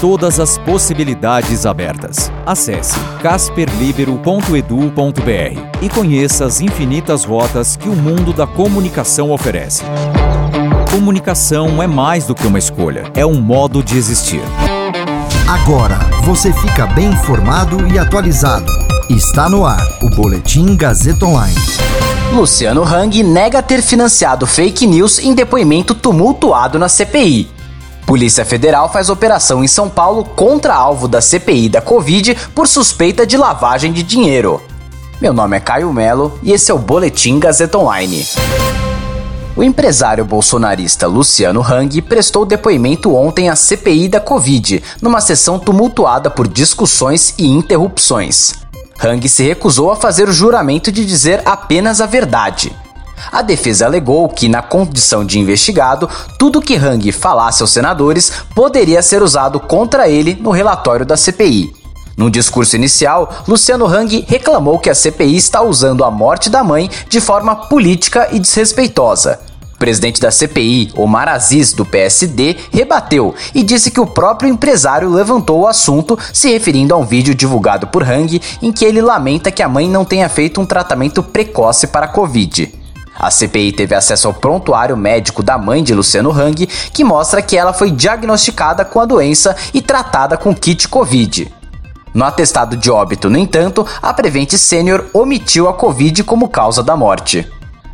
Todas as possibilidades abertas. Acesse casperlibero.edu.br e conheça as infinitas rotas que o mundo da comunicação oferece. Comunicação é mais do que uma escolha, é um modo de existir. Agora você fica bem informado e atualizado. Está no ar o Boletim Gazeta Online. Luciano Hang nega ter financiado fake news em depoimento tumultuado na CPI. Polícia Federal faz operação em São Paulo contra alvo da CPI da Covid por suspeita de lavagem de dinheiro. Meu nome é Caio Melo e esse é o Boletim Gazeta Online. O empresário bolsonarista Luciano Hang prestou depoimento ontem à CPI da Covid, numa sessão tumultuada por discussões e interrupções. Hang se recusou a fazer o juramento de dizer apenas a verdade. A defesa alegou que, na condição de investigado, tudo que Hang falasse aos senadores poderia ser usado contra ele no relatório da CPI. No discurso inicial, Luciano Hang reclamou que a CPI está usando a morte da mãe de forma política e desrespeitosa. O presidente da CPI, Omar Aziz, do PSD, rebateu e disse que o próprio empresário levantou o assunto, se referindo a um vídeo divulgado por Hang em que ele lamenta que a mãe não tenha feito um tratamento precoce para a Covid. A CPI teve acesso ao prontuário médico da mãe de Luciano Hang, que mostra que ela foi diagnosticada com a doença e tratada com kit Covid. No atestado de óbito, no entanto, a Prevent Senior omitiu a Covid como causa da morte.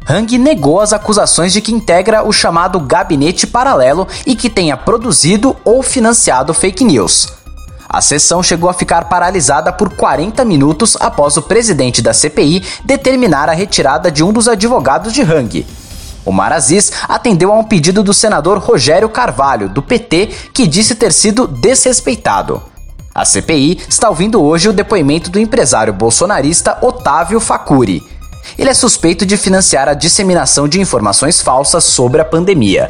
Hang negou as acusações de que integra o chamado gabinete paralelo e que tenha produzido ou financiado fake news. A sessão chegou a ficar paralisada por 40 minutos após o presidente da CPI determinar a retirada de um dos advogados de Hang. O Aziz atendeu a um pedido do senador Rogério Carvalho, do PT, que disse ter sido desrespeitado. A CPI está ouvindo hoje o depoimento do empresário bolsonarista Otávio Facuri. Ele é suspeito de financiar a disseminação de informações falsas sobre a pandemia.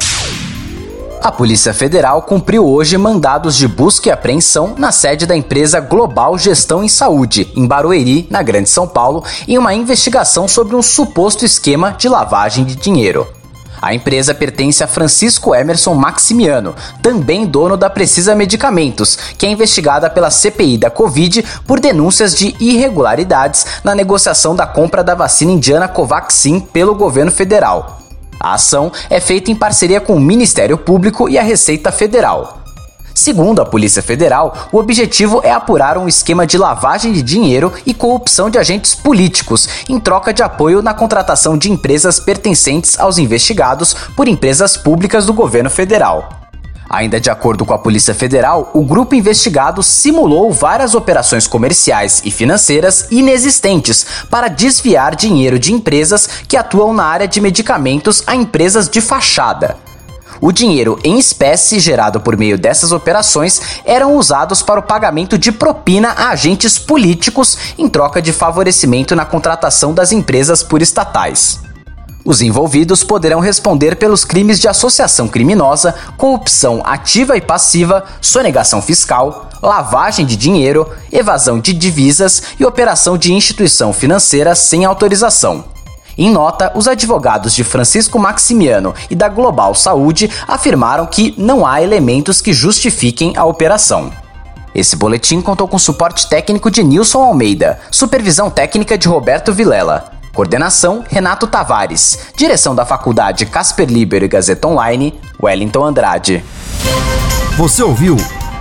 A Polícia Federal cumpriu hoje mandados de busca e apreensão na sede da empresa Global Gestão em Saúde, em Barueri, na Grande São Paulo, em uma investigação sobre um suposto esquema de lavagem de dinheiro. A empresa pertence a Francisco Emerson Maximiano, também dono da Precisa Medicamentos, que é investigada pela CPI da Covid por denúncias de irregularidades na negociação da compra da vacina indiana Covaxin pelo governo federal. A ação é feita em parceria com o Ministério Público e a Receita Federal. Segundo a Polícia Federal, o objetivo é apurar um esquema de lavagem de dinheiro e corrupção de agentes políticos em troca de apoio na contratação de empresas pertencentes aos investigados por empresas públicas do governo federal. Ainda de acordo com a Polícia Federal, o grupo investigado simulou várias operações comerciais e financeiras inexistentes para desviar dinheiro de empresas que atuam na área de medicamentos a empresas de fachada. O dinheiro em espécie gerado por meio dessas operações eram usados para o pagamento de propina a agentes políticos em troca de favorecimento na contratação das empresas por estatais. Os envolvidos poderão responder pelos crimes de associação criminosa, corrupção ativa e passiva, sonegação fiscal, lavagem de dinheiro, evasão de divisas e operação de instituição financeira sem autorização. Em nota, os advogados de Francisco Maximiano e da Global Saúde afirmaram que não há elementos que justifiquem a operação. Esse boletim contou com suporte técnico de Nilson Almeida, supervisão técnica de Roberto Vilela, coordenação Renato Tavares, direção da Faculdade Casper Liber e Gazeta Online, Wellington Andrade. Você ouviu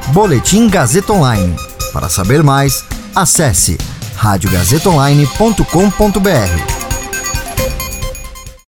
Boletim Gazeta Online. Para saber mais, acesse radiogazetaonline.com.br.